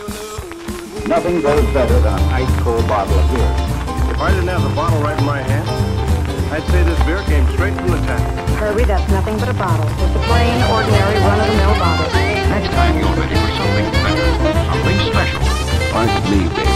Nothing goes better than an ice cold bottle of beer. If I didn't have the bottle right in my hand, I'd say this beer came straight from the tap. Kirby, that's nothing but a bottle. Just a plain, ordinary, run-of-the-mill bottle. Next time you're ready for something better, something special. Aren't me, baby.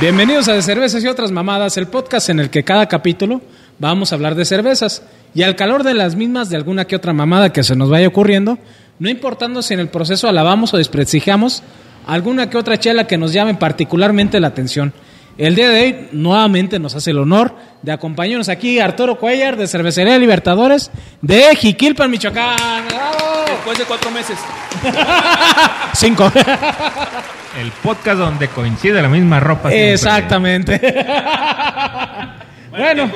Bienvenidos a De Cervezas y otras mamadas, el podcast en el que cada capítulo vamos a hablar de cervezas y al calor de las mismas de alguna que otra mamada que se nos vaya ocurriendo, no importando si en el proceso alabamos o desprestigiamos alguna que otra chela que nos llame particularmente la atención. El día de hoy nuevamente nos hace el honor de acompañarnos aquí Arturo Cuellar de Cervecería Libertadores de Jiquilpan, Michoacán. ¡Bravo! Después de cuatro meses. Cinco. El podcast donde coincide la misma ropa. siempre. Exactamente. bueno, No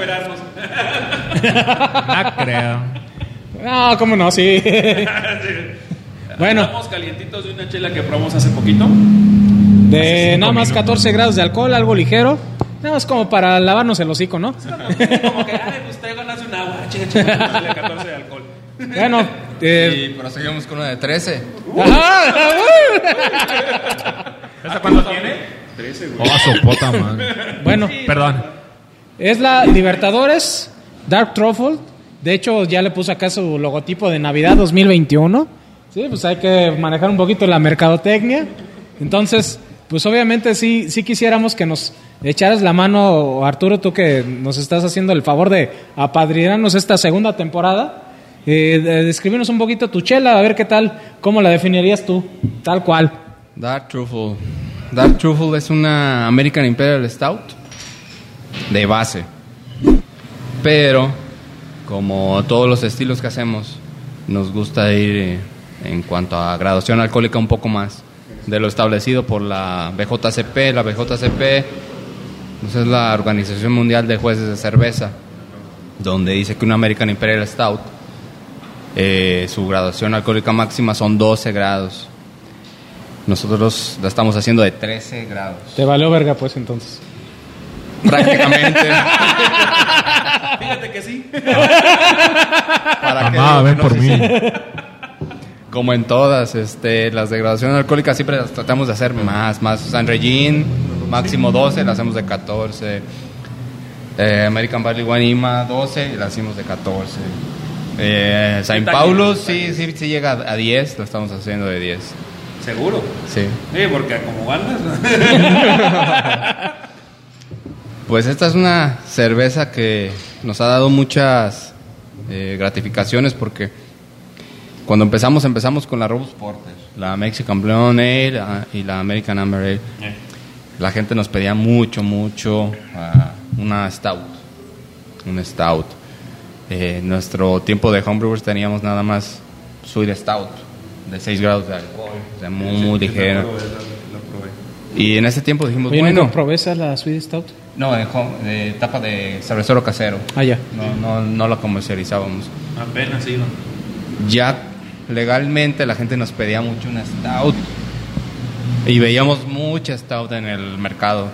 creo. No, cómo no, sí. bueno, Estamos calientitos de una chela que probamos hace poquito. de nada más 14 grados de alcohol, algo ligero. Nada más como para lavarnos el hocico, ¿no? Como que, ay, pues traigo ganas de un agua. Una chela de 14 de alcohol. Bueno, eh, Y proseguimos con una de 13. ajá, ¿Esta cuánto tiene? 13, güey. Oh, su puta madre. bueno, Perdón. es la Libertadores Dark Truffle. De hecho, ya le puse acá su logotipo de Navidad 2021. Sí, pues hay que manejar un poquito la mercadotecnia. Entonces, pues obviamente sí, sí quisiéramos que nos echaras la mano, Arturo, tú que nos estás haciendo el favor de apadrinarnos esta segunda temporada. Eh, de- describirnos un poquito tu chela, a ver qué tal, cómo la definirías tú, tal cual. Dark Truffle. Dark Truffle es una American Imperial Stout de base. Pero, como todos los estilos que hacemos, nos gusta ir eh, en cuanto a graduación alcohólica un poco más de lo establecido por la BJCP. La BJCP pues, es la Organización Mundial de Jueces de Cerveza, donde dice que una American Imperial Stout, eh, su graduación alcohólica máxima son 12 grados. Nosotros la estamos haciendo de 13 grados. Te valió verga, pues entonces. Prácticamente. Fíjate que sí. ¿Para Mamá, digo ven por no? mí. Sí, sí. Como en todas, este, las de graduación alcohólica siempre las tratamos de hacer más, más. San Regin, máximo 12, la hacemos de 14. Eh, American Barley Wine IMA 12, y la hacemos de 14. Eh, San Detalle, Paulo sí, sí, sí llega a 10, lo estamos haciendo de 10. Seguro. Sí. Sí, porque como andas. Pues esta es una cerveza que nos ha dado muchas eh, gratificaciones porque cuando empezamos empezamos con la Robust Porter, la Mexican Blonde Ale ah, y la American Amber Ale. La gente nos pedía mucho, mucho ah, una stout, un stout. Eh, nuestro tiempo de homebrewers teníamos nada más sweet stout de 6 grados de alcohol, o sea, muy, muy ligero. Lo probé. Y en ese tiempo dijimos, Oye, bueno, ¿nunca probé esa, la Sweet Stout? No, de, home- de tapa de cervecero casero. Ah, ya. No, no, no la comercializábamos. Apenas sí, ¿no? Ya legalmente la gente nos pedía mucho una stout. Y veíamos mucha stout en el mercado.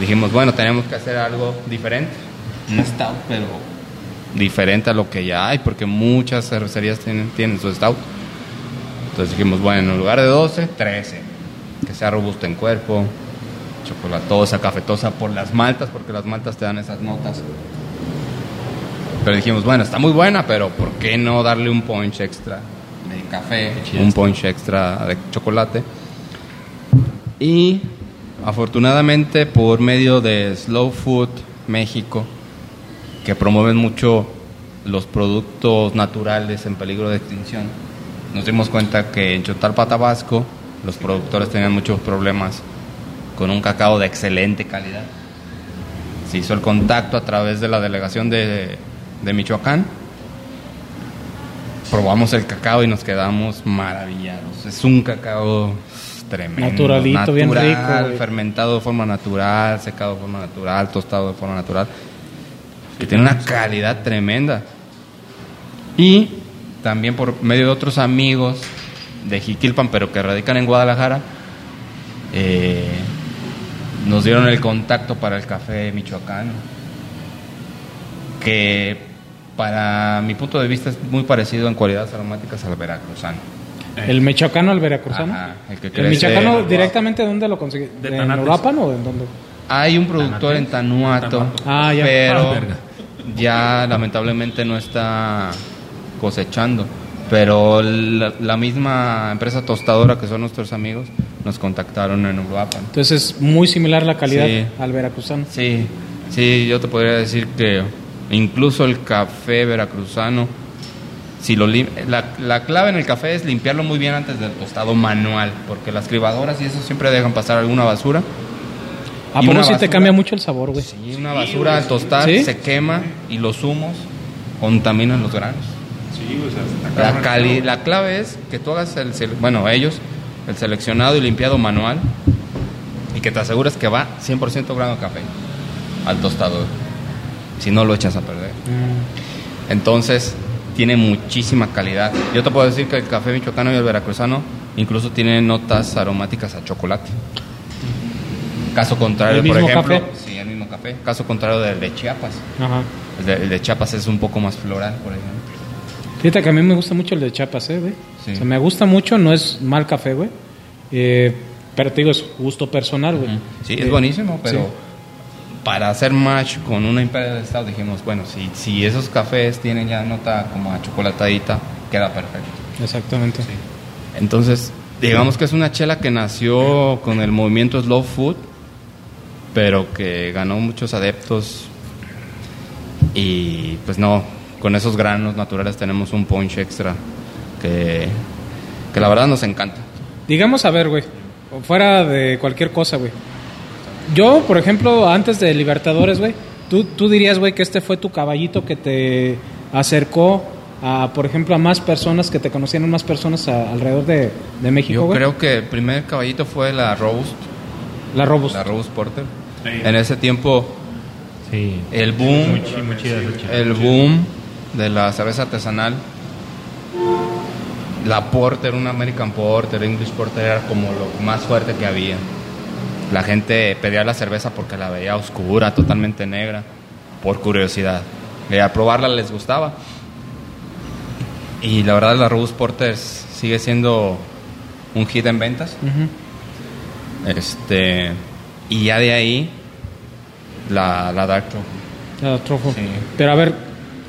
Dijimos, bueno, tenemos que hacer algo diferente. Una stout, pero diferente a lo que ya hay, porque muchas cervecerías tienen, tienen su stout. Entonces dijimos, bueno, en lugar de 12, 13. Que sea robusta en cuerpo, chocolatosa, cafetosa por las maltas, porque las maltas te dan esas notas. Pero dijimos, bueno, está muy buena, pero ¿por qué no darle un punch extra de café, un punch extra de chocolate? Y afortunadamente por medio de Slow Food México, que promueven mucho los productos naturales en peligro de extinción, nos dimos cuenta que en Chotalpa, Tabasco, los productores tenían muchos problemas con un cacao de excelente calidad. Se hizo el contacto a través de la delegación de, de Michoacán. Probamos el cacao y nos quedamos maravillados. Es un cacao tremendo. Naturalito, bien natural, rico, güey. Fermentado de forma natural, secado de forma natural, tostado de forma natural. Que tiene una calidad tremenda. Y también por medio de otros amigos de Jiquilpan, pero que radican en Guadalajara, eh, nos dieron el contacto para el café michoacano, que para mi punto de vista es muy parecido en cualidades aromáticas al veracruzano. El michoacano al veracruzano. Ajá, el que el crece michoacano en Uruapan. directamente dónde lo conseguí? De ¿En Tanates. Uruapan o en dónde? Hay un productor en Tanuato, Ah, ya. Ah, pero verga. ya lamentablemente no está cosechando. Pero la, la misma empresa tostadora que son nuestros amigos nos contactaron en Uruapan. Entonces es muy similar la calidad Sí. al veracruzano. Sí, sí, yo te podría decir que incluso el café veracruzano, si lo lim- la, la clave en el café es limpiarlo muy bien antes del tostado manual, porque las cribadoras y eso siempre dejan pasar alguna basura. ¿A Y poco una sí te basura. cambia mucho el sabor, güey? Y una basura al tostar ¿Sí? se quema y los humos contaminan los granos. Sí, o sea, está La, cali- la clave es que tú hagas el, bueno, ellos, el seleccionado y limpiado manual y que te asegures que va 100% grano de café al tostador. Si no lo echas a perder. Entonces, tiene muchísima calidad. Yo te puedo decir que el café michoacano y el veracruzano incluso tienen notas aromáticas a chocolate. Caso contrario, ¿El por ejemplo, café? sí, el mismo café. Caso contrario del de Chiapas. Ajá. El de, el de Chiapas es un poco más floral, por ejemplo. Fíjate que a mí me gusta mucho el de Chiapas, ¿eh, güey? Sí. O sea, me gusta mucho, no es mal café, güey. Eh, pero te digo, es gusto personal, güey. Sí, Eh, es buenísimo, pero sí. para hacer match con una Imperial de Estado dijimos, bueno, si, si esos cafés tienen ya nota como a chocolatadita, queda perfecto. Exactamente. Entonces, digamos que es una chela que nació con el movimiento Slow Food, pero que ganó muchos adeptos y pues no, con esos granos naturales tenemos un punch extra que, que la verdad nos encanta. Digamos, a ver, güey, fuera de cualquier cosa, güey. Yo, por ejemplo, antes de Libertadores, güey, tú, tú dirías, güey, que este fue tu caballito que te acercó a, por ejemplo, a más personas, que te conocieran más personas a- alrededor de, de México, Yo creo que el primer caballito fue la Robust, La Robust. la Robust Porter. Sí. En ese tiempo, Sí. el boom, Muy, chi- muy chida el boom de la cerveza artesanal, la Porter, una American Porter, English Porter era como lo más fuerte que había. La gente pedía la cerveza porque la veía oscura, totalmente negra, por curiosidad. Y al probarla les gustaba. Y la verdad la Robust Porter sigue siendo un hit en ventas. Este, y ya de ahí, la, la Dark Truffle. La Truffle. Sí. Pero a ver,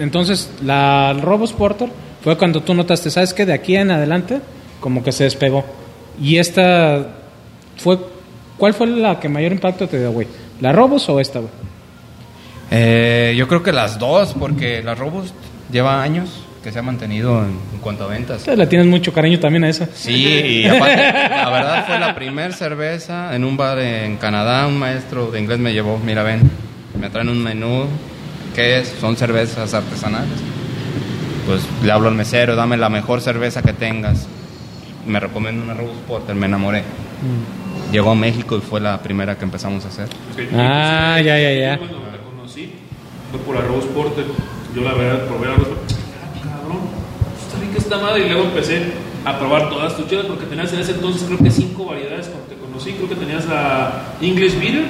entonces, la Robust Porter fue cuando tú notaste, ¿sabes qué? De aquí en adelante, como que se despegó. Y esta fue. ¿Cuál fue la que mayor impacto te dio, güey? ¿La Robust o esta, güey? Eh, yo creo que las dos, porque la Robust lleva años que se ha mantenido en, en cuanto a ventas. Le tienes mucho cariño también a esa. Sí, y aparte, la verdad fue la primer cerveza en un bar en Canadá. Un maestro de inglés me llevó, mira, ven, me traen un menú. ¿Qué es? Son cervezas artesanales. Pues le hablo al mesero, dame la mejor cerveza que tengas. Me recomiendo una Robust Porter, me enamoré. Llegó a México y fue la primera que empezamos a hacer. Sí. Ah, ya, ya, ya. Cuando la conocí, fue por la Rose Porter. Yo la verdad probé la Rose Porter. Ah, cabrón, está rica esta madre. Y luego empecé a probar todas tus chelas porque tenías en ese entonces creo que cinco variedades cuando te conocí. Creo que tenías la English Beer.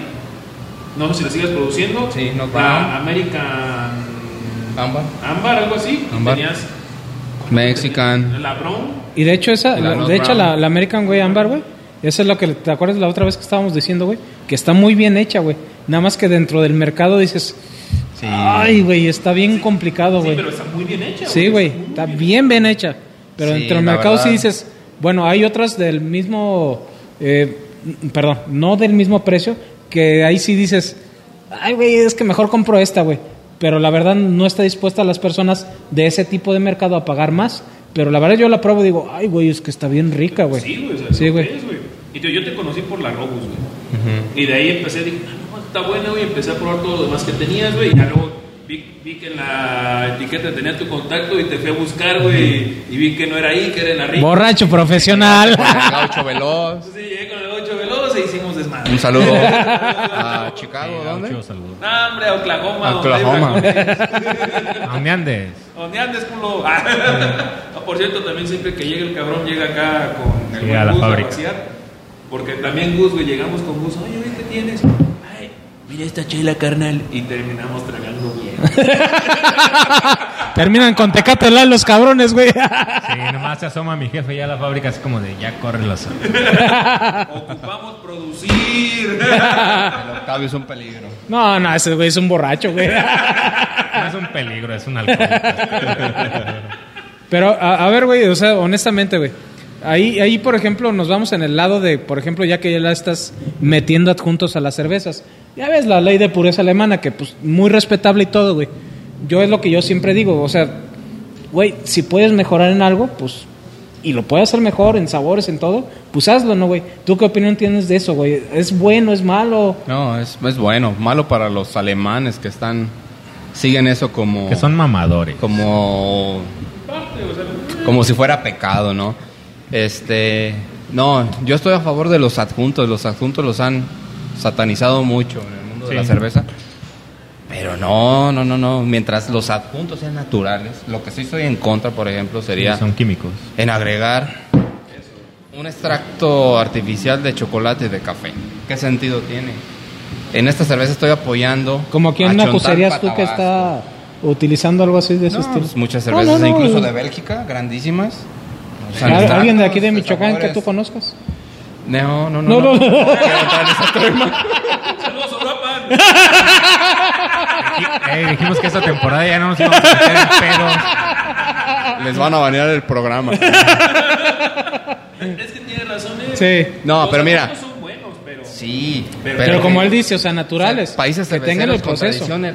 No sé si la sigues produciendo. Sí, no, La American Ámbar. Ámbar, algo así. Ámbar. Tenías Mexican. la Brown. Y de hecho, esa, La de hecho, la, la American Way Amber, güey, esa es lo que te acuerdas la otra vez que estábamos diciendo, güey, que está muy bien hecha, güey. Nada más que dentro del mercado dices, Sí. ay, güey, está bien complicado, Sí, güey. pero está muy bien hecha. Sí, güey, Está bien bien, bien hecha. Pero Sí, dentro del mercado verdad. sí dices, bueno, hay otras del mismo, eh, perdón, no del mismo precio, que ahí sí dices, ay, güey, es que mejor compro esta, güey. Pero la verdad no está dispuesta a las personas de ese tipo de mercado a pagar más. Pero la verdad yo la pruebo y digo, ay, güey, es que está bien rica, güey. Sí, güey. o sea, Sí. Y te- yo te conocí por la Robus, güey. Y de ahí empecé, dije, ah, no, está buena, güey. Empecé a probar todo lo demás que tenías, güey. Y ya luego vi, vi que en la etiqueta tenía tu contacto y te fui a buscar, güey. Y vi que no era ahí, que era en la rica. Borracho profesional. Gaucho veloz. Entonces llegué con Un saludo a Chicago, ¿dónde? Muchos saludos. No, hombre, a Oklahoma. donde Oklahoma. ¿A dónde andes? ¿Dónde andes, culo? Ah, por cierto, también siempre que llega el cabrón, llega acá con el Sí, a la Gus fábrica. vaciar. Porque también Gus, güey, llegamos con Gus. Oye, ¿qué tienes? Mira esta chela, carnal. Y terminamos tragando bien. Terminan con Tecate Light los cabrones, güey. Sí, nomás se asoma mi jefe ya a la fábrica así como de ya corre los... Ocupamos producir. El Octavio es un peligro. No, no, ese güey es un borracho, güey. No es un peligro, es un alcohólico. Pero, a, a ver, güey, o sea, honestamente, güey. Ahí, ahí, por ejemplo, nos vamos en el lado de, por ejemplo, ya que ya la estás metiendo adjuntos a las cervezas. Ya ves la ley de pureza alemana, que pues muy respetable y todo, güey. Yo es lo que yo siempre digo, o sea, güey, si puedes mejorar en algo, pues, y lo puedes hacer mejor en sabores, en todo, pues hazlo, ¿no, güey? ¿Tú qué opinión tienes de eso, güey? ¿Es bueno, es malo? No, es, es bueno. Malo para los alemanes que están... Siguen eso como... que son mamadores. como como si fuera pecado, ¿no? Este, no, yo estoy a favor de los adjuntos, los adjuntos los han satanizado mucho en el mundo de la cerveza. Pero no, no, no, no, mientras los adjuntos sean naturales, lo que sí estoy en contra, por ejemplo, sería Son químicos. en agregar un extracto artificial de chocolate y de café. ¿Qué sentido tiene? En esta cerveza estoy apoyando Como quién Chontal acusarías tú que está utilizando algo así de ese No, estilo? muchas cervezas, no, no, incluso de Bélgica, grandísimas. O sea, ¿Al- extractos ¿Alguien de aquí de Michoacán que tú conozcas? No, no, no. No, no. Saludos, Europa. Dijimos que esta temporada ya no nos íbamos a meter en pedos. Les van a banear el programa. Es que tiene razón. eh. Sí. No, Los pero mira. adjuntos son buenos, pero. Sí, Pero- Pero, como él dice, o sea, naturales. países que tengan el proceso. tradición,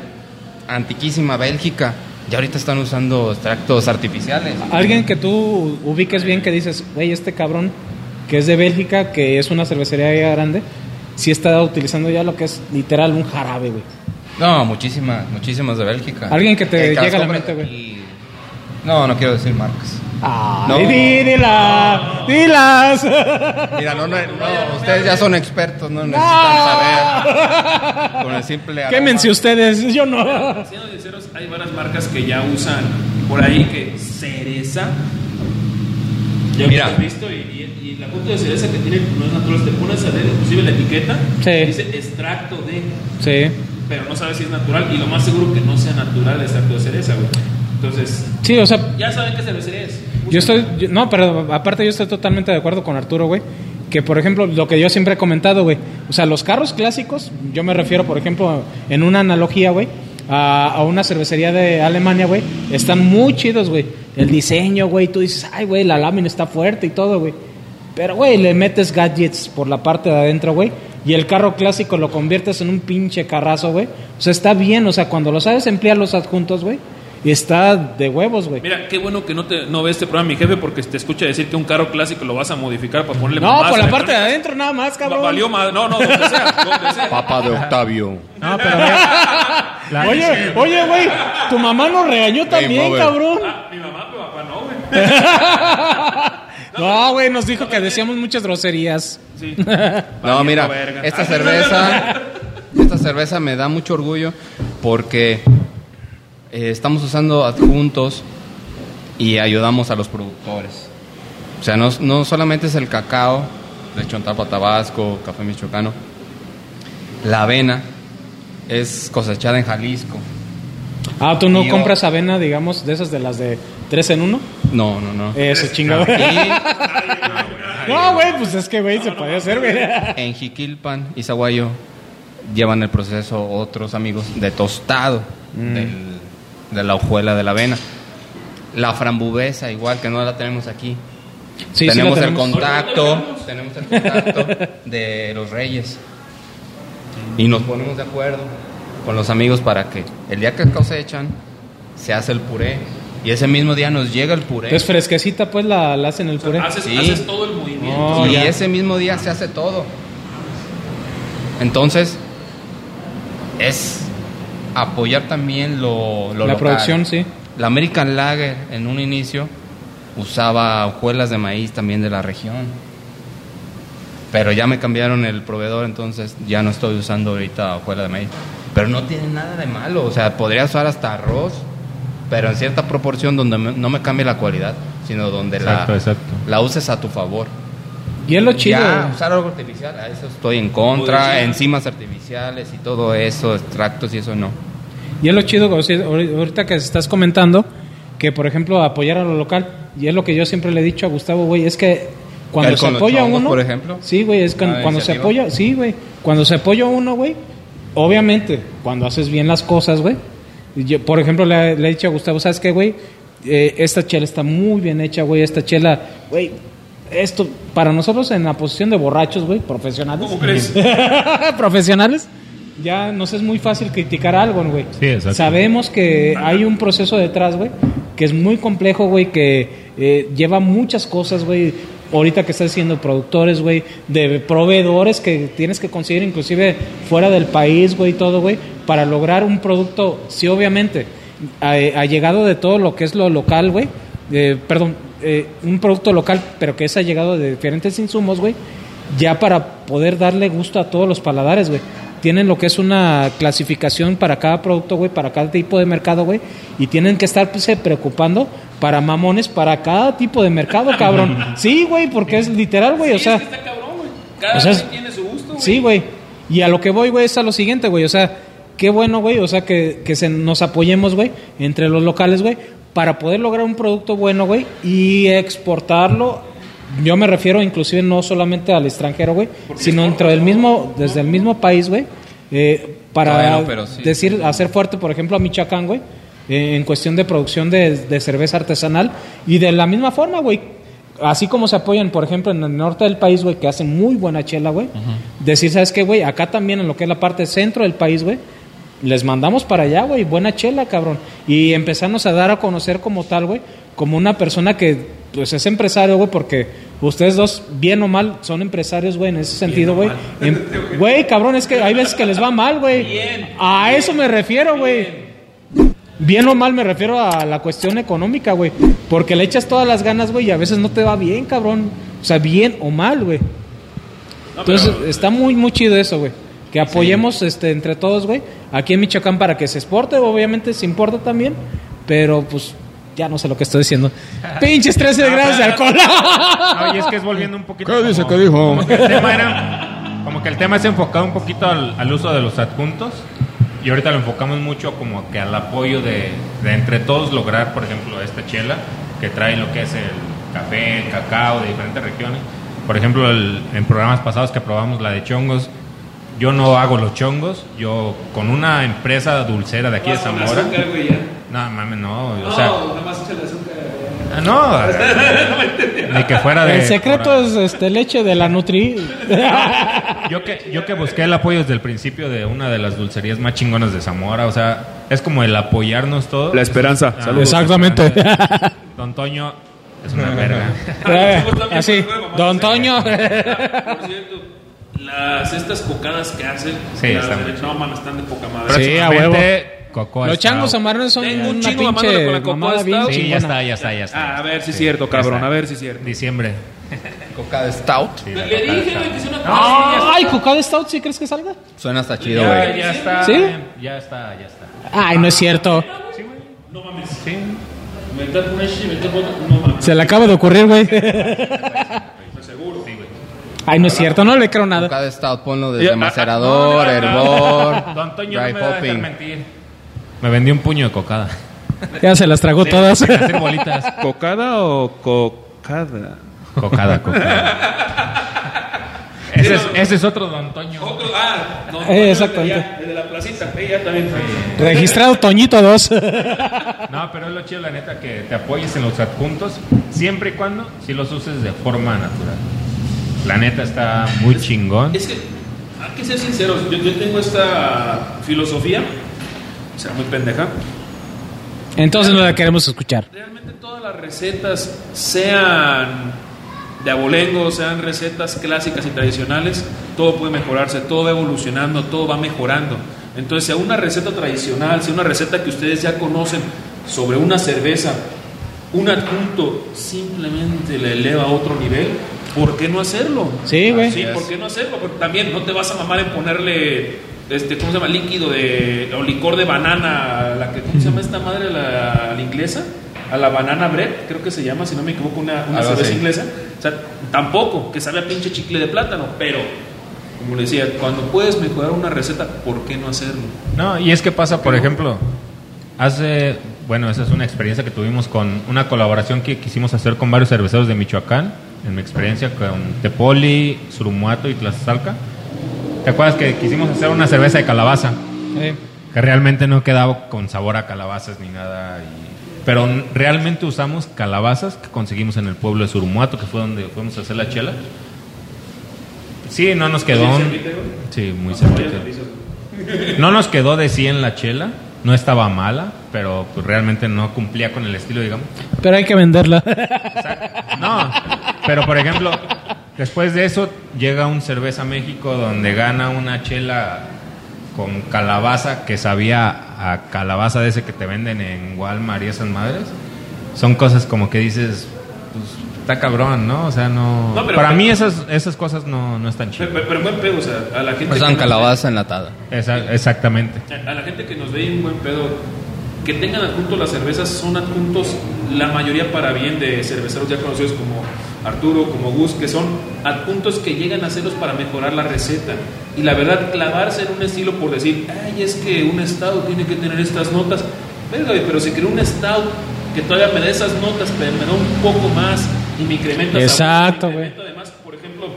antiquísima Bélgica, ya ahorita están usando extractos artificiales. Alguien que tú ubiques bien que dices, güey, este cabrón que es de Bélgica, que es una cervecería ya grande, sí está utilizando ya lo que es literal un jarabe, güey. No, muchísimas, muchísimas de Bélgica. Alguien que te llegue a la mente, aquí- No, no quiero decir marcas. Ay, No. di- dila, dilas. Mira, no, no, no, ustedes ya son expertos, no necesitan saber. Con el simple aroma. Quémense ustedes, yo no. Siendo sinceros, hay varias marcas que ya usan por ahí que cereza. Ya Mira. lo has visto y, y- y la punta de cereza que tiene no es natural. Te pones a leer inclusive la etiqueta. Sí. Dice extracto de. Sí, Pero no sabes si es natural. Y lo más seguro que no sea natural el extracto de cereza, güey. Entonces, sí, o sea, ya saben qué cervecería es. Yo estoy, yo- no, pero aparte yo estoy totalmente de acuerdo con Arturo, güey. Que por ejemplo, lo que yo siempre he comentado, güey. O sea, los carros clásicos, yo me refiero, por ejemplo, en una analogía, güey, a, a una cervecería de Alemania, güey. Están muy chidos, güey. El diseño, güey. Tú dices, ay, güey, la lámina está fuerte y todo, güey. Pero, güey, le metes gadgets por la parte de adentro, güey. Y el carro clásico lo conviertes en un pinche carrazo, güey. O sea, está bien. O sea, cuando lo sabes emplear los adjuntos, güey. Y está de huevos, güey. Mira, qué bueno que no, te, no ve este programa mi jefe porque te escucha decir que un carro clásico lo vas a modificar para ponerle No, por la parte de adentro nada más, Va- cabrón. Valió más. No, no, donde sea. Donde sea. Papa de Octavio. No, pero la- Oye, oye, güey, tu mamá nos regañó también, over. cabrón. Ah, mi mamá, mi papá no, güey. No, güey, nos dijo que decíamos muchas groserías. Sí. No, mira, esta cerveza, esta cerveza me da mucho orgullo porque eh, estamos usando adjuntos y ayudamos a los productores. O sea, no, no solamente es el cacao de Chontapa, Tabasco, Café Michoacano. La avena es cosechada en Jalisco. Ah, ¿tú no compras avena, digamos, de esas de las de tres en uno? No, no, no. Eso, chingado. Y No, güey, pues es que, güey, se puede hacer, güey. en Jiquilpan y Zaguayo llevan el proceso otros amigos de tostado del- de la hojuela de la avena. La frambubesa, igual que no la tenemos aquí. Sí, sí, la tenemos, el tenemos. contacto, tenemos el contacto de los reyes. Y nos ponemos de acuerdo con los amigos para que el día que cosechan se hace el puré. Y ese mismo día nos llega el puré. Es fresquecita, pues la, la hacen el puré. Haces, Sí. haces todo el movimiento. No, y ya. ese mismo día se hace todo. Entonces, es apoyar también lo, lo La local. producción, sí. La American Lager en un inicio usaba hojuelas de maíz también de la región. Pero ya me cambiaron el proveedor, entonces ya no estoy usando ahorita hojuela de maíz. Pero no tiene nada de malo, o sea, podría usar hasta arroz, pero en cierta proporción donde me- no me cambie la cualidad, sino donde Exacto, la, exacto. la uses a tu favor. Y es lo chido. Ya, usar algo artificial, a eso estoy en contra. Enzimas artificiales y todo eso, extractos y eso no. Y es lo chido, o sea, ahori- ahorita que estás comentando, que por ejemplo apoyar a lo local, y es lo que yo siempre le he dicho a Gustavo, güey, es que cuando ¿El se apoya chongos, uno... por ejemplo? Sí, güey, es cuando, Una cuando se apoya, sí, güey, cuando se apoya uno, güey, obviamente, cuando haces bien las cosas, güey, yo, por ejemplo, le, le he dicho a Gustavo, ¿sabes qué, güey? Eh, esta chela está muy bien hecha, güey, esta chela, güey, esto, para nosotros en la posición de borrachos, güey, profesionales. ¿Cómo crees? profesionales, ya nos es muy fácil criticar algo, güey. Sí, exacto. Sabemos que hay un proceso detrás, güey, que es muy complejo, güey, que eh, lleva muchas cosas, güey. Ahorita que estás siendo productores, güey, de proveedores que tienes que conseguir inclusive fuera del país, güey, todo, güey, para lograr un producto, sí, obviamente, ha, llegado de todo lo que es lo local, güey, eh, perdón, eh, un producto local, pero que es ha llegado de diferentes insumos, güey, ya para poder darle gusto a todos los paladares, güey. Tienen lo que es una clasificación para cada producto, güey, para cada tipo de mercado, güey, y tienen que estar pues, eh, preocupando para mamones para cada tipo de mercado, cabrón. Sí, güey, porque es literal, güey, o sea, es que está cabrón, güey. Cada o sea, quien tiene su gusto, güey. Sí, güey. Y a lo que voy, güey, es a lo siguiente, güey. O sea, qué bueno, güey. O sea, que, que se nos apoyemos, güey, entre los locales, güey, para poder lograr un producto bueno, güey, y exportarlo. Yo me refiero inclusive no solamente al extranjero, güey, sino dentro del mismo, desde el mismo país, güey, eh, para Bueno, pero sí. decir, hacer fuerte, por ejemplo, a Michoacán, güey, eh, en cuestión de producción de, de cerveza artesanal. Y de la misma forma, güey, así como se apoyan, por ejemplo, en el norte del país, güey, que hacen muy buena chela, güey. Decir, ¿sabes qué, güey? Acá también en lo que es la parte centro del país, güey. Les mandamos para allá, güey, buena chela, cabrón. Y empezarnos a dar a conocer como tal, güey, como una persona que, pues, es empresario, güey, porque ustedes dos, bien o mal, son empresarios, güey, en ese sentido, güey. Em- Güey, cabrón, es que hay veces que les va mal, güey. Bien. A eso me refiero, güey. Bien o mal me refiero a la cuestión económica, güey. Porque le echas todas las ganas, güey, y a veces no te va bien, cabrón. O sea, bien o mal, güey. No, Entonces, pero- está muy, muy chido eso, güey. Que apoyemos este, entre todos, güey. Aquí en Michoacán para que se exporte, obviamente se importa también. Pero, pues, ya no sé lo que estoy diciendo. Pinches 13 grados de alcohol. No, y es que es volviendo un poquito. ¿Qué dice? como- ¿Qué dijo? Como que el tema era. Como que el tema es enfocado un poquito al, al uso de los adjuntos. Y ahorita lo enfocamos mucho como que al apoyo de, de entre todos lograr, por ejemplo, esta chela que trae lo que es el café, el cacao de diferentes regiones. Por ejemplo, el- en programas pasados que probamos la de chongos, yo no hago los chongos, yo con una empresa dulcera de aquí de Zamora. No, mames, no. No, O sea, nada más echa el azúcar. ah, no. Ni que fuera de. El secreto es este, leche de la Nutri. Yo que, yo que busqué el apoyo desde el principio de una de las dulcerías más chingonas de Zamora, o sea, es como el apoyarnos todos. La esperanza. Ah, Saludos. Exactamente. Don Toño es una verga. También, Así, Don Toño. Por cierto, las estas cocadas que hacen, Sí, las están no mames, están de poca madre. Sí, a Próximamente, Cocoa Los Stout. changos amarones son Tengo un una chingo mamándole con pinche la Cocoa mamada bien Stout. Sí, ya chingona. está, ya está, ya está. Ah, a ver si es Sí, cierto, cabrón, a ver si es cierto. Diciembre. Coca de Stout. Sí, Le la le Coca dije, Stout. güey, que es una cosa. Ay, Coca de Stout, ¿sí crees que salga? Suena hasta chido, Ya, güey. ya está. ¿Sí? Ya está, ya está. Ay, no es cierto. No mames. Sí. Me está con una me está con otra. No mames. Se le acaba de ocurrir, güey. Seguro. Sí, güey. Ay, no es cierto, no le creo nada. Coca de Stout, ponlo desde Ya, ah, macerador, no, no, no, hervor, Don dry no me va a dejar mentir. Me vendió un puño de cocada. Ya se las tragó todas. Para hacer bolitas. ¿Cocada o cocada? Cocada, cocada. Ese es, ese es otro Don Toño. Otro, ah, no, Eh, exactamente. ya, El de la placita, ella también. Registrado Toñito 2. No, pero es lo chido, la neta, que te apoyes en los adjuntos, siempre y cuando si los uses de forma natural. La neta está muy chingón. Es que, hay que ser sinceros, yo, yo tengo esta filosofía, o sea, muy pendeja. Entonces no la queremos escuchar. Realmente todas las recetas, sean de abolengo, sean recetas clásicas y tradicionales, todo puede mejorarse, todo va evolucionando, todo va mejorando. Entonces, si a una receta tradicional, si a una receta que ustedes ya conocen sobre una cerveza, un adjunto simplemente le eleva a otro nivel, ¿por qué no hacerlo? Sí, güey. Sí, ¿por qué no hacerlo? Porque también no te vas a mamar en ponerle, este, ¿cómo se llama? Líquido de, o licor de banana, la que, ¿cómo se llama esta madre, la, la inglesa? A la banana bread, creo que se llama, si no me equivoco, una, una cerveza así. inglesa. O sea, tampoco, que sabe a pinche chicle de plátano, pero, como le decía, cuando puedes mejorar una receta, ¿por qué no hacerlo? No, y es que pasa, por ejemplo, hace, bueno, esa es una experiencia que tuvimos con una colaboración que quisimos hacer con varios cerveceros de Michoacán, en mi experiencia con Tepoli, Surumuato y Tlaxcalca. ¿Te acuerdas que quisimos hacer una cerveza de calabaza? Eh, Que realmente no quedaba con sabor a calabazas ni nada. y- pero realmente usamos calabazas que conseguimos en el pueblo de Surumuato, que fue donde fuimos a hacer la chela. Sí, no nos quedó. ¿Sí, cervita, güey? Sí, muy cervita. No nos quedó de 100 la chela, no estaba mala, pero pues, realmente no cumplía con el estilo, digamos. pero hay que venderla. No, pero por ejemplo, después de eso llega un Cerveza México donde gana una chela con calabaza que sabía a calabaza de ese que te venden en Walmart y esas madres. Son cosas como que dices, pues está cabrón, ¿no? O sea, no... No, pero- Para mí esas, esas cosas no, no están chidas. pero- pero buen pedo, o sea, a la gente. Nos- calabaza enlatada. Esa- exactamente. A la gente que nos ve un buen pedo, que tengan adjuntos las cervezas, son adjuntos la mayoría para bien de cerveceros ya conocidos como Arturo, como Gus, que son adjuntos que llegan a hacerlos para mejorar la receta. Y la verdad, clavarse en un estilo por decir, ay, es que un stout tiene que tener estas notas. Verga, pero si quiero un stout que todavía me da esas notas, pero me da un poco más y me incrementa Exacto, güey. Además, por ejemplo,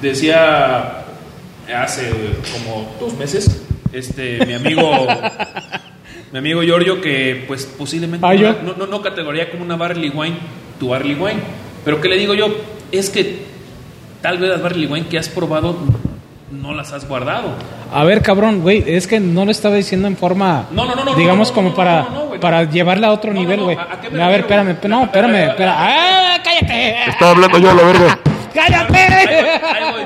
decía hace como dos meses, este, mi amigo, mi amigo Giorgio, que pues posiblemente Ah, no, no, no categoría como una barley wine, tu barley wine. Pero ¿qué le digo yo? Es que tal vez las barley wine que has probado no las has guardado. A ver, cabrón, güey, es que no lo estaba diciendo en forma, No, no, no, no, digamos, no, no, como no, para, no, no, güey. para llevarla a otro nivel, güey. ¿a- a A ver, espérame, no, espérame, espera. ¡Ah, cállate! Estaba hablando yo a la verga. Ahí ¡Cállate! voy, ahí voy.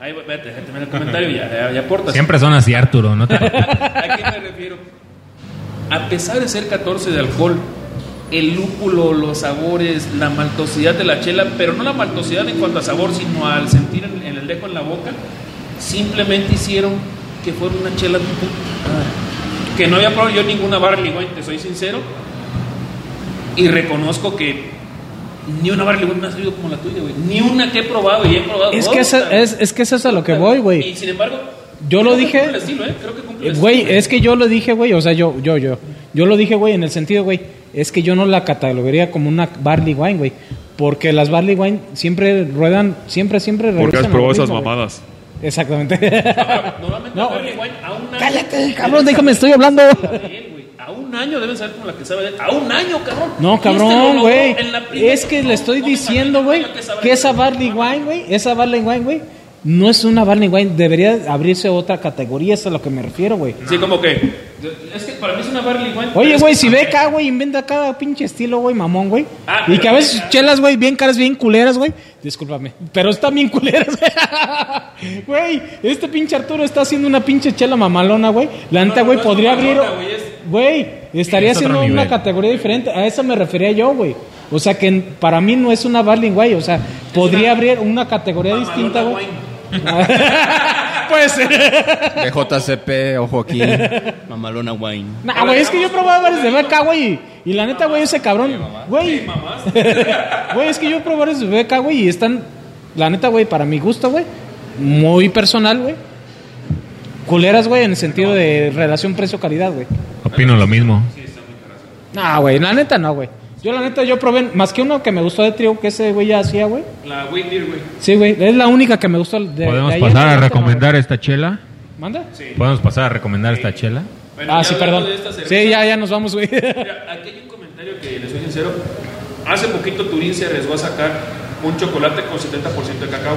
Ahí voy, déjate ver el comentario y ya, ya, ya aportas. Siempre son así, Arturo, ¿no? te- ¿A qué me refiero? A pesar de ser 14 de alcohol, el lúpulo, los sabores, la maltosidad de la chela, pero no la maltosidad en cuanto a sabor, sino al sentir en, en el dejo en la boca, simplemente hicieron que fuera una chela ah, que no había probado yo ninguna barley wine, te soy sincero, y reconozco que ni una barley wine me ha salido como la tuya, güey. Ni una que he probado y he probado. Es que, esa- es, es que eso es a lo que voy, Y güey. sin embargo, Yo lo dije- estilo, ¿eh? Creo que Güey, es que yo lo dije, güey, o sea, yo, yo, yo. Yo lo dije, güey, en el sentido, güey, es que yo no la catalogaría como una barley wine, güey. Porque las barley wine siempre ruedan, siempre, siempre Porque has regresan a lo probado esas mamadas. Exactamente. Normalmente No, la barley wine a un año. Cállate, cabrón, déjame, estoy hablando. A un año deben saber como la que sabe de él. A un año, cabrón. No, este cabrón, güey. Es que no, le estoy no diciendo, güey, que de esa barley wine, güey, esa barley wine, güey, no es una barley wine. Debería abrirse otra categoría, eso es a lo que me refiero, güey. Sí, como que. Es que para mí es una barley wine. Oye, güey, si ve acá, güey, inventa cada pinche estilo, güey, mamón, güey. Ah, y que a veces chelas, güey, bien caras, bien culeras, güey. Discúlpame, pero están bien culeras, güey. Güey, este pinche Arturo está haciendo una pinche chela mamalona, güey. La neta, no, güey, no podría abrir... güey, es- estaría es haciendo una categoría diferente. A eso me refería yo, güey. O sea, que para mí no es una Barley, güey. O sea, podría abrir una categoría distinta, güey. Puede ser. De JCP, ojo aquí. Mamalona Wine. Nah, güey, es que yo he probado varios de BK, güey. Y la neta, güey, ese cabrón. Güey. Güey, es que yo he probado varios de BK, güey. Y están, la neta, güey, para mi gusto, güey. Muy personal, güey. Culeras, güey, en el sentido de relación precio-calidad, güey. Opino lo mismo. Nah, güey, la neta no, güey. Yo, la neta, yo probé, más que uno que me gustó de trío, que ese güey ya hacía, güey. La Beer, güey. Sí, güey, es la única que me gustó. De, ¿Podemos de pasar a recomendar esta chela? ¿Manda? ¿Podemos pasar a recomendar esta chela? Bueno, ah, sí, perdón. Sí, ya, ya nos vamos, güey. Mira, aquí hay un comentario que les soy sincero. Hace poquito Turín se arriesgó a sacar un chocolate con 70% de cacao.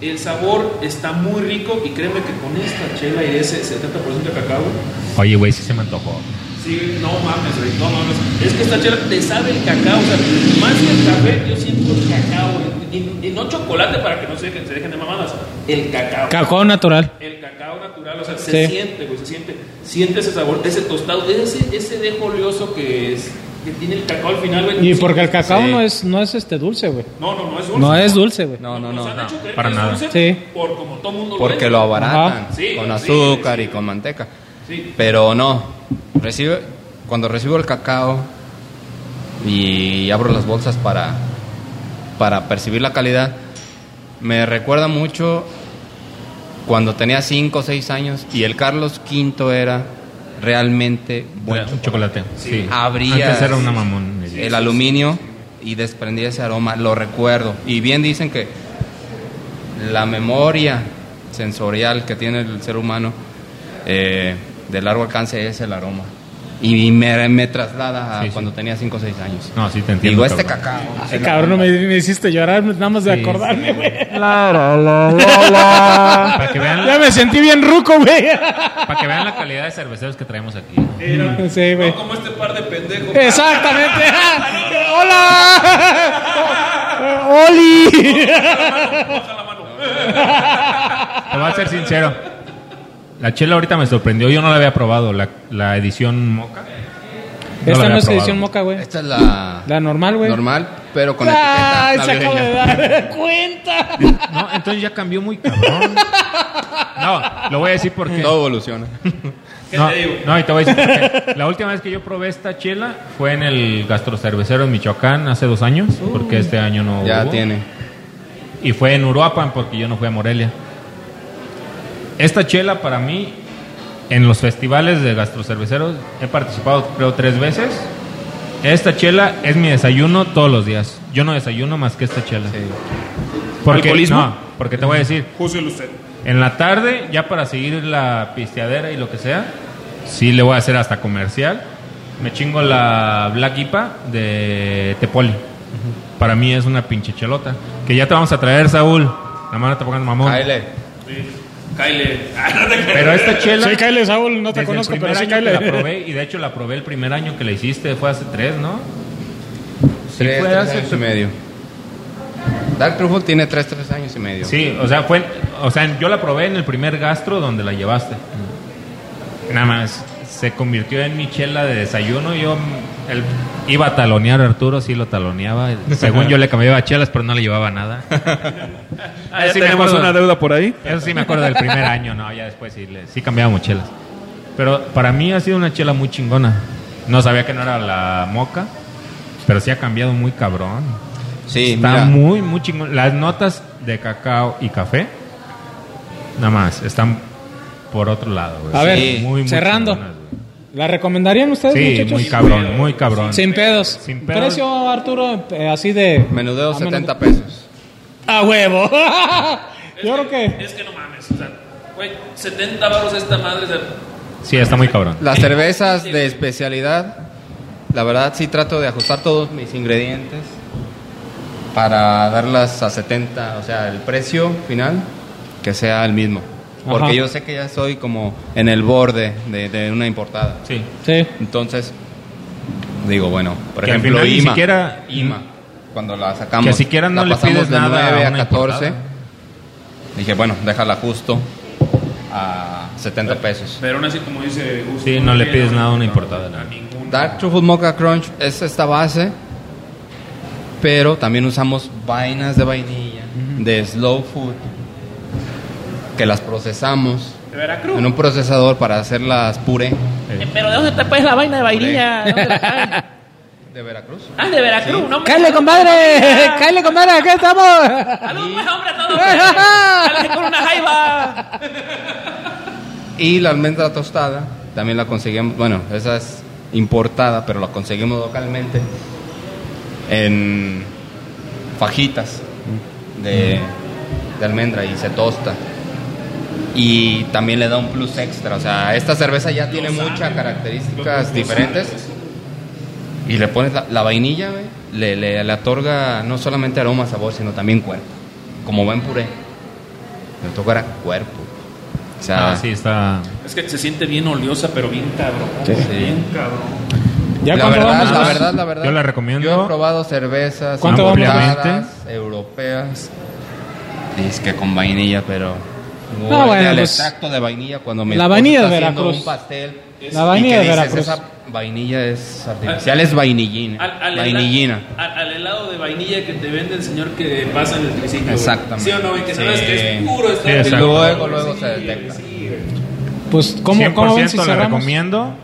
El sabor está muy rico y créeme que con esta chela y ese 70% de cacao, Oye, güey, sí se me antojó. Sí, no mames, güey, no mames. Es que esta chela te sabe el cacao, o sea, más que el café, yo siento el cacao. Y, y no chocolate para que no se dejen, se dejen de mamadas, el cacao. Cacao natural. El cacao natural, o sea, se Sí. siente, güey, se siente. Siente ese sabor, ese tostado, ese, ese dejo oleoso que, es, que tiene el cacao al final, güey. Y porque el cacao Sí. no es no es este dulce, güey. No, no, no es dulce. No es dulce, güey. No, no, no. para nada. Sí. Por como todo mundo Porque vende. lo abaratan Ajá. Sí, con sí, azúcar sí. y con manteca. Sí. Pero no. Recibe, cuando recibo el cacao y abro las bolsas para para percibir la calidad. Me recuerda mucho cuando tenía 5 o 6 años y el Carlos V era realmente buen un chocolate. Sí. Abrías Antes era una mamón. el aluminio y desprendía ese aroma, lo recuerdo. Y bien dicen que la memoria sensorial que tiene el ser humano eh, de largo alcance es el aroma. Y me, me traslada a Sí, sí. cuando tenía 5 o 6 años. No, sí te entiendo. Digo, este cabrón. cacao. Ay, cabrón, me, me hiciste llorar nada más de Sí, acordarme, güey. Para que vean, Ya me sentí bien ruco, güey. para que vean la calidad de cerveceros que traemos aquí. Sí, güey. No como este par de pendejos. Exactamente. ¡Hola! ¡Oli! La. Te voy a ser sincero. La chela ahorita me sorprendió. Yo no la había probado. La, la edición moca. la Esta no es probado. edición moca, güey. Esta es la, La normal, güey. normal, pero con ¡Ay, etiqueta se de dar cuenta! No, entonces ya cambió muy cabrón. No, lo voy a decir porque. Todo evoluciona. ¿Qué No, te digo? no, y te voy a decir porque la última vez que yo probé esta chela fue en el gastrocervecero en Michoacán hace dos años, porque este año no ya hubo. tiene. Y fue en Uruapan porque yo no fui a Morelia. Esta chela para mí, en los festivales de gastrocerveceros, he participado creo tres veces. Esta chela es mi desayuno todos los días. Yo no desayuno más que esta chela. Sí. Porque, ¿Alcoholismo? No, porque te voy a decir, Júzguelo usted. en la tarde, ya para seguir la pisteadera y lo que sea, sí le voy a hacer hasta comercial. Me chingo la Black IPA de Tepoli. Para mí es una pinche chelota. Que ya te vamos a traer, Saúl. La mano te pongan mamón. Kyle, Kyle. Ah, no. Pero esta chela. Sí, Kyle Saúl, no te conozco, pero año que la Kyle. probé, y de hecho la probé el primer año que la hiciste, fue hace tres, ¿no? Sí, tres, fue tres hace- años y medio. Dark Truffle tiene tres, tres años y medio. Sí, o sea, fue, o sea, yo la probé en el primer gastro donde la llevaste. Nada más, se convirtió en mi chela de desayuno. Yo él iba a talonear a Arturo, sí lo taloneaba. Según yo le cambiaba chelas, pero no le llevaba nada. Ah, ya Sí, me tenemos acuerdo. una deuda por ahí. Eso sí me acuerdo del primer año, no, ya después sí, le- sí cambiábamos chelas. Pero para mí ha sido una chela muy chingona. No sabía que no era la moca, pero sí ha cambiado muy cabrón. Sí, Está mira, muy, muy chingón. Las notas de cacao y café, nada más, están por otro lado. güey. A ver, Sí, muy, muy cerrando. chingonas. ¿La recomendarían ustedes, Sí, muchachos? muy cabrón, muy cabrón. Sin pedos. Sin pedos. Precio, Arturo, eh, así de... menudeo a menos- 70 pesos. ¡A huevo! Yo creo que... Es que no mames. O sea, güey, 70 baros esta madre. Sí, está muy cabrón. Las cervezas de especialidad, la verdad sí trato de ajustar todos mis ingredientes para darlas a 70, o sea, el precio final que sea el mismo. Porque Ajá. yo sé que ya soy como en el borde de, de una importada. Sí. Sí. Entonces, digo, bueno, por Que al ejemplo, final ni IMA. siquiera- IMA, cuando la sacamos. Que siquiera no la le pasamos pides de nada a 9 a una 14. importada. Dije, bueno, déjala justo a 70 pesos. Pero aún así, como dice Gus, Sí, no le pides nada a una no, importada, no. ningún. Dark Truffle Mocha Crunch es esta base, pero también usamos vainas de vainilla, de slow food, que las procesamos De Veracruz. en un procesador para hacerlas puré Eh, Pero ¿de dónde te puedes la vaina de vainilla? ¿De dónde la traen? de Veracruz. Ah, de Veracruz, ¿no? ¡Cállale, compadre! ¡Cállale, compadre! ¡Aquí estamos! ¡Salud, pues, hombre, a todos! ¡Cállale con una jaiba! Y la almendra tostada, también la conseguimos, bueno, esa es importada, pero la conseguimos localmente en fajitas de, de almendra y se tosta. Y también le da un plus extra, o sea, esta cerveza ya tiene muchas características diferentes. Y le pones la, la vainilla, güey, le, le, le otorga no solamente aroma, sabor, sino también cuerpo. Como buen puré, le otorga cuerpo. O sea, Ah, sí, está. Es que se siente bien oleosa, pero bien cabrón. Bien cabrón. ¿Ya la verdad, vamos? la verdad, la verdad. Yo la recomiendo. Yo he probado cervezas ¿Cuánto europeas. Es que con vainilla, pero. No, bueno, el pues, extracto de vainilla cuando me la vainilla de haciendo Veracruz. un pastel. La vainilla y que de dices, Veracruz. Esa vainilla es artificial, es vainillina. Al, al vainillina. hela- al, al helado de vainilla que te vende el señor que pasa en el triciclo. güey. Exactamente. ¿Sí o no? Y que sabes Sí. que es puro Sí, está Y exacto. luego, luego se detecta. Pues, ¿cómo, 100% cómo ven si cerramos? recomiendo.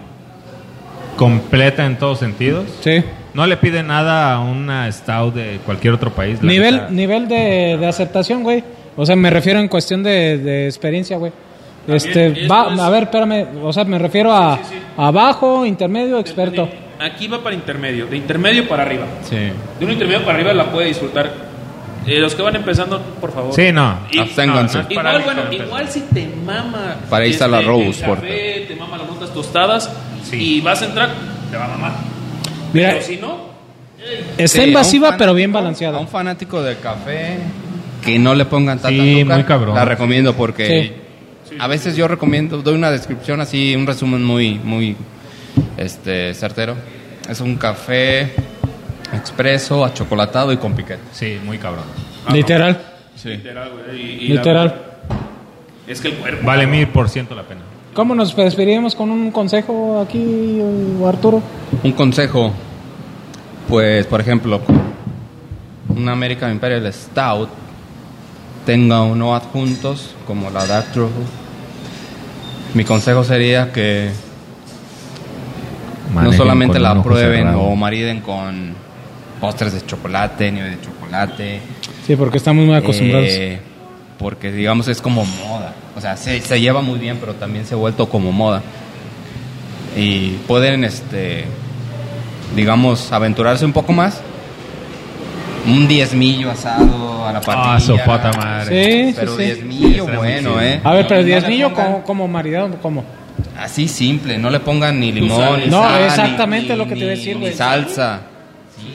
Completa en todos sentidos. Sí. No le pide nada a una stout de cualquier otro país. Nivel, nivel de, de aceptación, güey. O sea, me refiero en cuestión de, de experiencia, güey. Este, va, es- a ver, espérame. O sea, me refiero a, a bajo, intermedio, experto. Aquí va para intermedio, de intermedio para arriba. Sí. De un intermedio para arriba la puede disfrutar. Eh, los que van empezando, por favor. Sí, no. Y- Absténganse. no, no Igual, bueno, igual si te mama. Para ahí está la Sport. café, te mama las notas tostadas Sí. y vas a entrar, te va a mamar. Mira, Pero si no, está Sí, invasiva, pero bien balanceada. A un fanático del café que no le pongan tanta Sí, azúcar, muy cabrón. La recomiendo porque a veces yo recomiendo, doy una descripción así, un resumen muy, muy este, certero. Es un café expreso, achocolatado y con piquete. Sí, muy cabrón. Literal. Sí. literal, güey. y- y la- Literal. es que el cuerpo. Vale mil por ciento la pena. ¿Cómo nos despediríamos con un consejo aquí, o Arturo? Un consejo, pues, por ejemplo, una American Imperial Stout tenga o no adjuntos como la Dark Truffle. Mi consejo sería que no solamente la prueben cerrado. o mariden con postres de chocolate, nieve de chocolate. Sí, porque estamos muy acostumbrados. Eh, porque digamos es como moda. O sea, se, se lleva muy bien, pero también se ha vuelto como moda. Y pueden, este, digamos, aventurarse un poco más. Un diezmillo asado a la parrilla. Ah, su puta madre. Sí, Pero sí, sí. diezmillo muy bueno. ¿eh? A ver, pero No diezmillo pongan- como, como maridado, ¿cómo? Así simple, no le pongan ni limón, sal. ni No, sal, exactamente ni- lo que te iba a ni- decir, güey. salsa.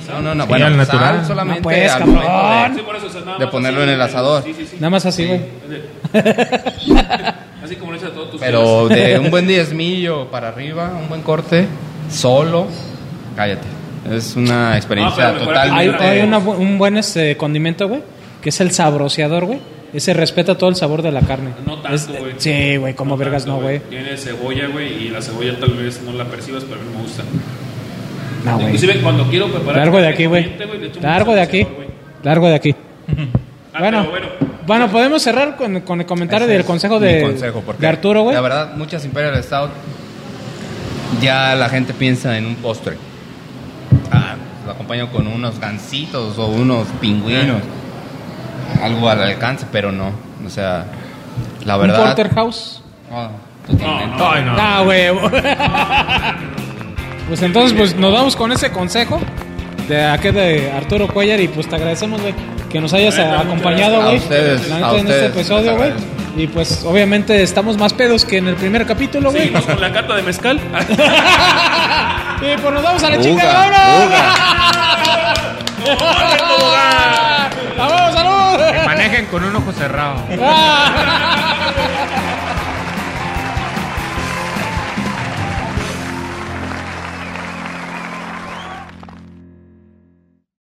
No, no, no, Sí, bueno, al sal natural. solamente No, pues, al momento Sí, por eso, o sea, de ponerlo así, en el asador. Sí, sí, sí. Nada más así, güey. Así como lo todos tus Pero de un buen diezmillo para arriba, un buen corte, solo, cállate. Es una experiencia No, pero mejor totalmente... Hay, hay una un buen este, condimento, güey, que es el sabroseador, güey. Ese respeta todo el sabor de la carne. No tanto, güey. Sí, güey, como No vergas tanto, no, güey. Tiene cebolla, güey, y la cebolla tal vez no la percibas, pero a mí me gusta. No, güey. Inclusive cuando quiero preparar... Largo de aquí, güey. Largo de aquí. Largo de aquí. Ah, Bueno, bueno. bueno, podemos cerrar con, con el comentario Ese del consejo de, consejo, porque de Arturo, güey. La verdad, muchas Imperial Stout ya la gente piensa en un postre. Ah, lo acompaño con unos gansitos o unos pingüinos. Algo al alcance, pero no. O sea, la Un verdad... porterhouse. Oh, totalmente. No, Ay, no. Ah, güey. pues entonces, pues nos vamos con ese consejo de aquí de Arturo Cuellar y pues te agradecemos, güey, que nos hayas acompañado, güey. En este ustedes, episodio, güey. Y pues obviamente estamos más pedos que en el primer capítulo, güey. Seguimos con la cata de mezcal. y pues nos vamos a la Uga, chica, vámonos. ¡Vamos, salud! Manejen con un ojo cerrado. Ah.